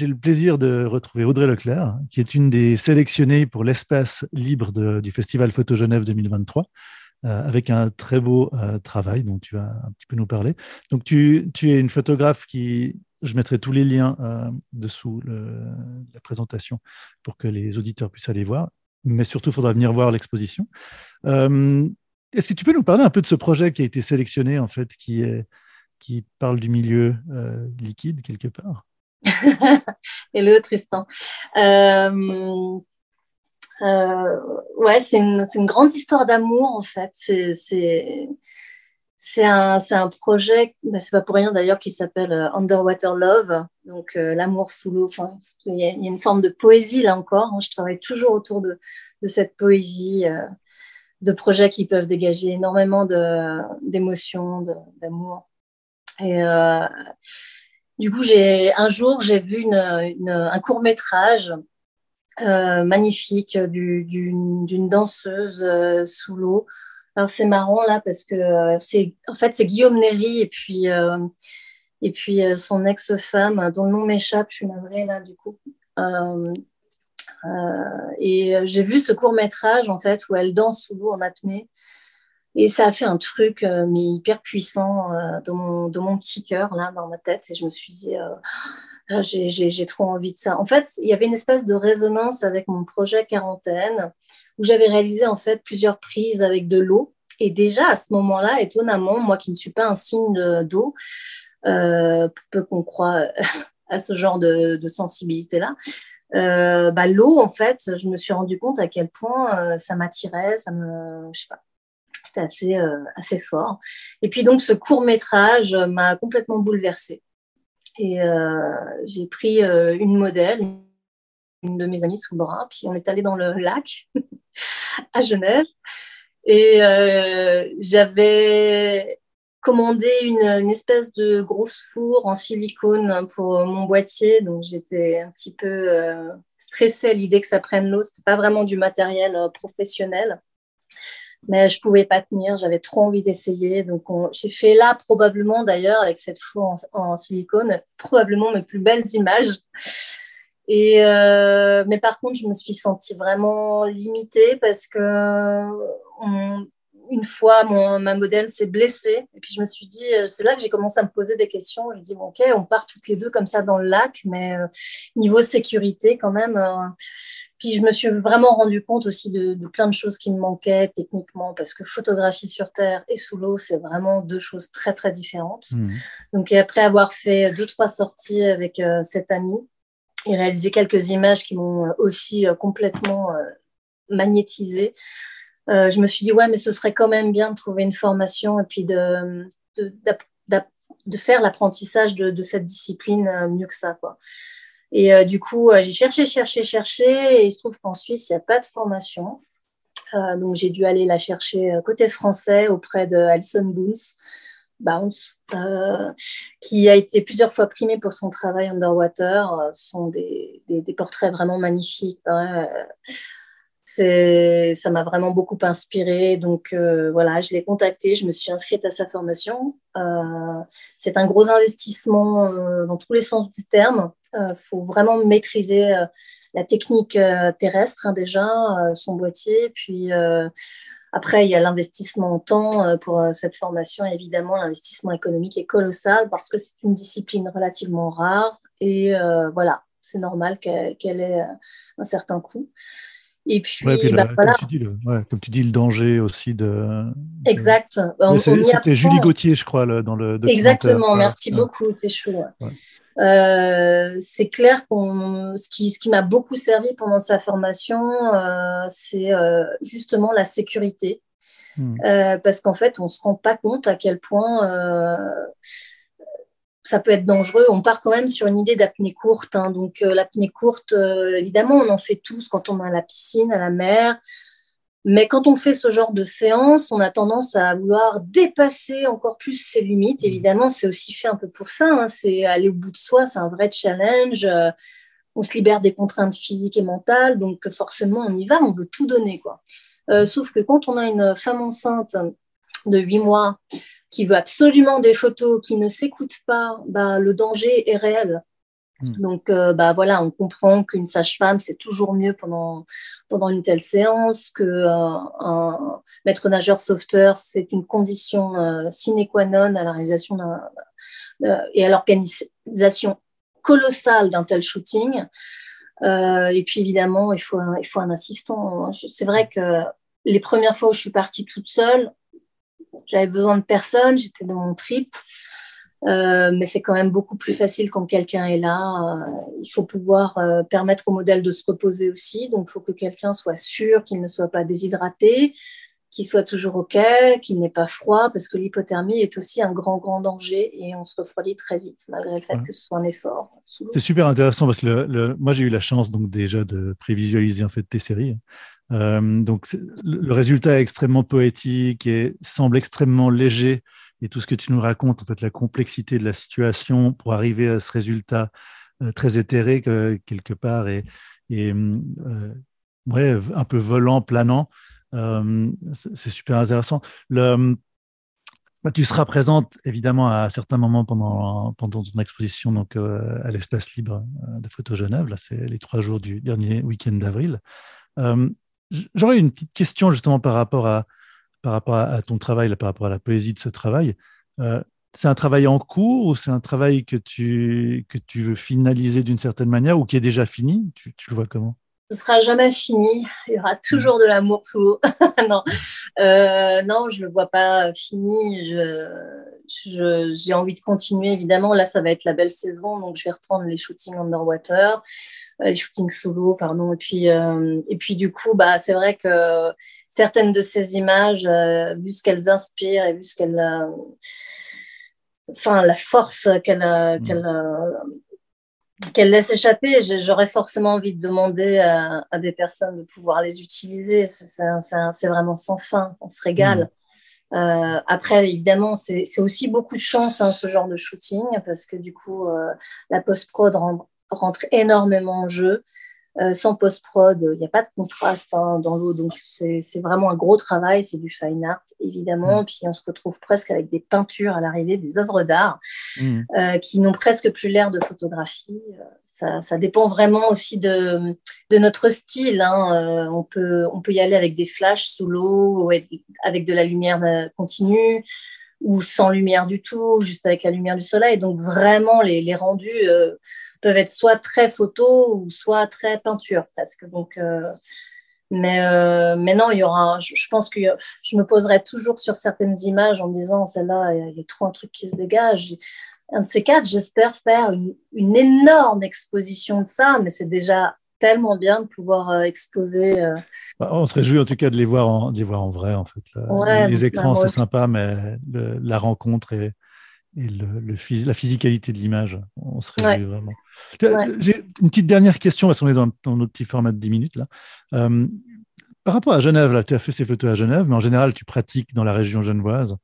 j'ai le plaisir de retrouver Audrey Leclerc, qui est une des sélectionnées pour l'espace libre du Festival Photo Genève 2023. avec un très beau travail dont tu vas un petit peu nous parler. Donc, tu, es une photographe qui, je mettrai tous les liens dessous la présentation pour que les auditeurs puissent aller voir. Mais surtout, il faudra venir voir l'exposition. Est-ce que tu peux nous parler un peu de ce projet qui a été sélectionné, en fait, qui, parle du milieu euh, liquide quelque part? Hello Tristan. Euh, euh, ouais, c'est une, une, grande histoire d'amour en fait. C'est un, un, projet, c'est pas pour rien d'ailleurs, qui s'appelle Underwater Love, donc l'amour sous l'eau. Il y, a une forme de poésie là encore. Hein. Je travaille toujours autour de, de cette poésie de projets qui peuvent dégager énormément d'émotions, d'amour. Et euh, du coup, j'ai un jour, j'ai vu un court métrage euh, magnifique d'une danseuse euh, sous l'eau. Alors c'est marrant là parce que c'est en fait c'est Guillaume Néry et puis et puis son ex-femme dont le nom m'échappe, je suis navrée là du coup. Euh, et euh, j'ai vu ce court métrage en fait où elle danse sous l'eau en apnée. Et ça a fait un truc euh, mais hyper puissant dans, mon, dans mon petit cœur, là, dans ma tête. Et je me suis dit, ah, j'ai trop envie de ça. En fait, il y avait une espèce de résonance avec mon projet quarantaine, où j'avais réalisé en fait plusieurs prises avec de l'eau. Et déjà à ce moment-là, étonnamment, moi qui ne suis pas un signe d'eau, euh, peu qu'on croit à ce genre de, de sensibilité-là, euh, bah, l'eau, en fait, je me suis rendu compte à quel point euh, ça m'attirait, ça me, je sais pas, c'était assez, euh, assez fort. Et puis donc, ce court métrage m'a complètement bouleversée. Et j'ai pris une modèle, une de mes amies sous le bras, puis on est allé dans le lac à Genève. Et j'avais commandé une, espèce de grosse four en silicone pour mon boîtier. Donc j'étais un petit peu euh, stressée à l'idée que ça prenne l'eau. C'était pas vraiment du matériel euh, professionnel. Mais je pouvais pas tenir, j'avais trop envie d'essayer. Donc j'ai fait là probablement d'ailleurs avec cette four en, silicone, probablement mes plus belles images. Et euh, mais par contre, je me suis sentie vraiment limitée parce que une fois, mon, ma modèle s'est blessée. Et puis, je me suis dit, euh, c'est là que j'ai commencé à me poser des questions. Je me dis, bon, OK, on part toutes les deux comme ça dans le lac, mais euh, niveau sécurité, quand même. Euh, puis, je me suis vraiment rendu compte aussi de, plein de choses qui me manquaient techniquement, parce que photographie sur Terre et sous l'eau, c'est vraiment deux choses très, très différentes. Mmh. Donc, après avoir fait deux, trois sorties avec cet ami et réalisé quelques images qui m'ont aussi complètement magnétisée, euh, je me suis dit, ouais, mais ce serait quand même bien de trouver une formation et puis de, de, de, faire l'apprentissage de, cette discipline euh, mieux que ça. Quoi. Et euh, du coup, j'ai cherché, cherché, cherché, et il se trouve qu'en Suisse, il n'y a pas de formation. donc, j'ai dû aller la chercher côté français auprès de Alison Bounce, qui a été plusieurs fois primé pour son travail underwater. ce sont des, des, portraits vraiment magnifiques. Ça m'a vraiment beaucoup inspiré. Donc euh, voilà, je l'ai contacté, je me suis inscrite à sa formation. Euh, c'est un gros investissement euh, dans tous les sens du terme. Il faut vraiment maîtriser la technique terrestre hein, déjà, son boîtier, puis après, il y a l'investissement en temps pour cette formation. Évidemment, l'investissement économique est colossal parce que c'est une discipline relativement rare et voilà, c'est normal qu'elle ait un certain coût. Et puis, bah, comme, tu dis, le, comme, tu dis, le, danger aussi de. Exact. C'était Julie Gauthier, je crois, dans le. Exactement, merci beaucoup, t'es chaud. Euh, c'est clair qu'on ce qui, ce qui m'a beaucoup servi pendant sa formation, euh, c'est euh, justement la sécurité. Hmm. parce qu'en fait, on ne se rend pas compte à quel point ça peut être dangereux. On part quand même sur une idée d'apnée courte. Hein. Donc, euh, l'apnée courte, euh, évidemment, on en fait tous quand on est à la piscine, à la mer. Mais quand on fait ce genre de séance, on a tendance à vouloir dépasser encore plus ses limites. Évidemment, c'est aussi fait un peu pour ça. Hein. C'est aller au bout de soi, c'est un vrai challenge. Euh, on se libère des contraintes physiques et mentales. Donc, forcément, on y va, on veut tout donner. quoi. sauf que quand on a une femme enceinte de 8 mois qui veut absolument des photos, qui ne s'écoute pas, bah, le danger est réel. Hmm. Donc, euh, bah voilà, on comprend qu'une sage-femme, c'est toujours mieux pendant, pendant une telle séance, que euh, un maître nageur sauveteur, c'est une condition euh, sine qua non à la réalisation et à l'organisation colossale d'un tel shooting. et puis, évidemment, il faut un, il faut un assistant. C'est vrai que les premières fois où je suis partie toute seule, j'avais besoin de personne, j'étais dans mon trip. Euh, mais c'est quand même beaucoup plus facile quand quelqu'un est là. Euh, il faut pouvoir euh, permettre au modèle de se reposer aussi. Donc, il faut que quelqu'un soit sûr qu'il ne soit pas déshydraté, qu'il soit toujours OK, qu'il n'ait pas froid, parce que l'hypothermie est aussi un grand, grand danger et on se refroidit très vite, malgré le fait que ce soit un effort. C'est super intéressant parce que le, moi, j'ai eu la chance donc déjà de prévisualiser en fait tes séries. Donc, le résultat est extrêmement poétique et semble extrêmement léger et tout ce que tu nous racontes, en fait, la complexité de la situation pour arriver à ce résultat euh, très éthéré quelque part et, et euh, un peu volant, planant, euh, c'est super intéressant. Bah, tu seras présente évidemment à certains moments pendant, pendant ton exposition donc, à l'espace libre de Photo Genève. Là, c'est les trois jours du dernier week-end d'avril. J'aurais une petite question justement par rapport à, par rapport à, ton travail, par rapport à la poésie de ce travail. Euh, c'est un travail en cours ou c'est un travail que tu, que tu veux finaliser d'une certaine manière ou qui est déjà fini? Tu, le vois comment? Ce sera jamais fini. Il y aura toujours de l'amour sous l'eau. non. Euh, non, je ne le vois pas fini. Je, j'ai envie de continuer, évidemment. Là, ça va être la belle saison, donc je vais reprendre les shootings underwater, euh, les shootings solo, pardon. Et puis, et puis du coup, bah, c'est vrai que certaines de ces images, euh, vu ce qu'elles inspirent et vu ce qu'elles, euh, enfin la force qu'elles mm. qu'elle laisse échapper, j'aurais forcément envie de demander à, des personnes de pouvoir les utiliser. C'est vraiment sans fin, on se régale. Euh, après, évidemment, c'est aussi beaucoup de chance, hein, ce genre de shooting, parce que du coup, la post-prod rentre énormément en jeu. Euh, sans post-prod, il n'y a pas de contraste hein, dans l'eau. Donc, c'est vraiment un gros travail. C'est du fine art, évidemment. Mm. Puis, on se retrouve presque avec des peintures à l'arrivée, des œuvres d'art mm. euh, qui n'ont presque plus l'air de photographie. Euh, ça, ça, dépend vraiment aussi de, de notre style. Hein. on, peut, on peut y aller avec des flashs sous l'eau, avec de la lumière continue ou sans lumière du tout, juste avec la lumière du soleil. Donc vraiment, les, rendus euh, peuvent être soit très photo ou soit très peinture, parce que donc. Euh, mais, euh, mais non, il y aura. Je, pense que je me poserai toujours sur certaines images en me disant celle-là, il y a trop un truc qui se dégage. Un de ces quatre, j'espère faire une énorme exposition de ça, mais c'est déjà tellement bien de pouvoir euh, exposer. Euh. Bah, on se réjouit en tout cas de les voir en, de les voir en vrai, en fait. les écrans, c'est sympa, mais la rencontre et, et le, la physicalité de l'image, on se réjouit vraiment. J'ai une petite dernière question, parce qu'on est dans, notre petit format de 10 minutes. là. Euh, par rapport à Genève, là, tu as fait ces photos à Genève, mais en général, tu pratiques dans la région genevoise.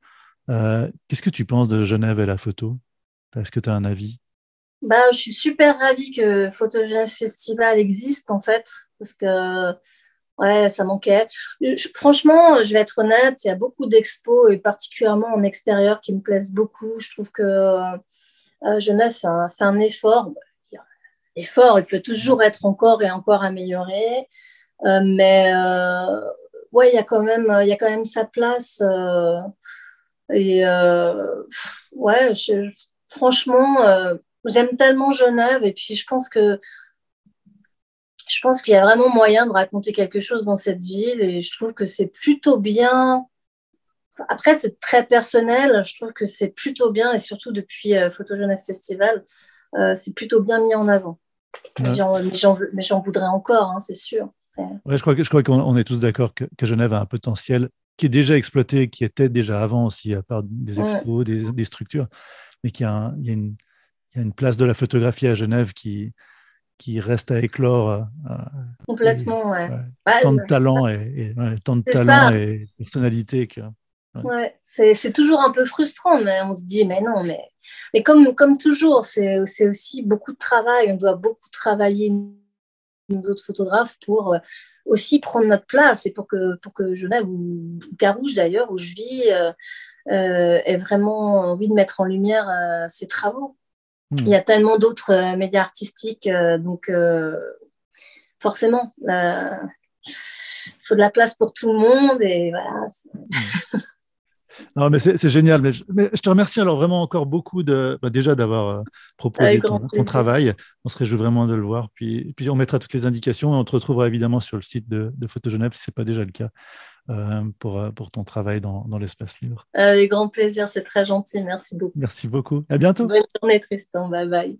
Qu'est-ce que tu penses de Genève et la photo? Est-ce que tu as un avis? Bah, je suis super ravie que Photogène Festival existe en fait, parce que ouais, ça manquait. franchement, je vais être honnête, il y a beaucoup d'expos, et particulièrement en extérieur, qui me plaisent beaucoup. Je trouve que euh, Genève fait un, fait un effort. Effort, il peut toujours être encore et encore amélioré, euh, mais euh, ouais, il y a quand même, il y a quand même sa place. Et ouais, franchement j'aime tellement Genève et puis je pense que je pense qu'il y a vraiment moyen de raconter quelque chose dans cette ville et je trouve que c'est plutôt bien. Après, c'est très personnel. Je trouve que c'est plutôt bien et surtout depuis euh, Photo Genève Festival, euh, c'est plutôt bien mis en avant. Mais j'en voudrais encore, hein, c'est sûr. Ouais, je crois, je crois qu'on est tous d'accord que, Genève a un potentiel qui est déjà exploité, qui était déjà avant aussi, à part des expos, des, structures, mais qui a, il y a une, il y a une place de la photographie à Genève qui, qui reste à éclore. Euh, euh, Complètement, ouais. tant de talent et, tant de talent et personnalité que. Ouais, c'est toujours un peu frustrant, mais on se dit, mais non, mais, mais comme, comme toujours, c'est aussi beaucoup de travail. On doit beaucoup travailler, nous autres photographes, pour euh, aussi prendre notre place et pour que, pour que Genève ou Carouge d'ailleurs, où je vis, ait vraiment envie de mettre en lumière ses travaux. Hmm. Il y a tellement d'autres médias artistiques, donc forcément, il faut de la place pour tout le monde et voilà. Non, mais c'est génial. Mais je, te remercie alors vraiment encore beaucoup de, bah, déjà d'avoir euh, proposé ton, travail. On se réjouit vraiment de le voir. Puis, puis on mettra toutes les indications et on te retrouvera évidemment sur le site de, de Photo Genève si ce n'est pas déjà le cas euh, pour, euh, pour ton travail dans, dans l'espace libre. Avec grand plaisir, c'est très gentil. Merci beaucoup. Merci beaucoup. À bientôt. Bonne journée, Tristan. Bye bye.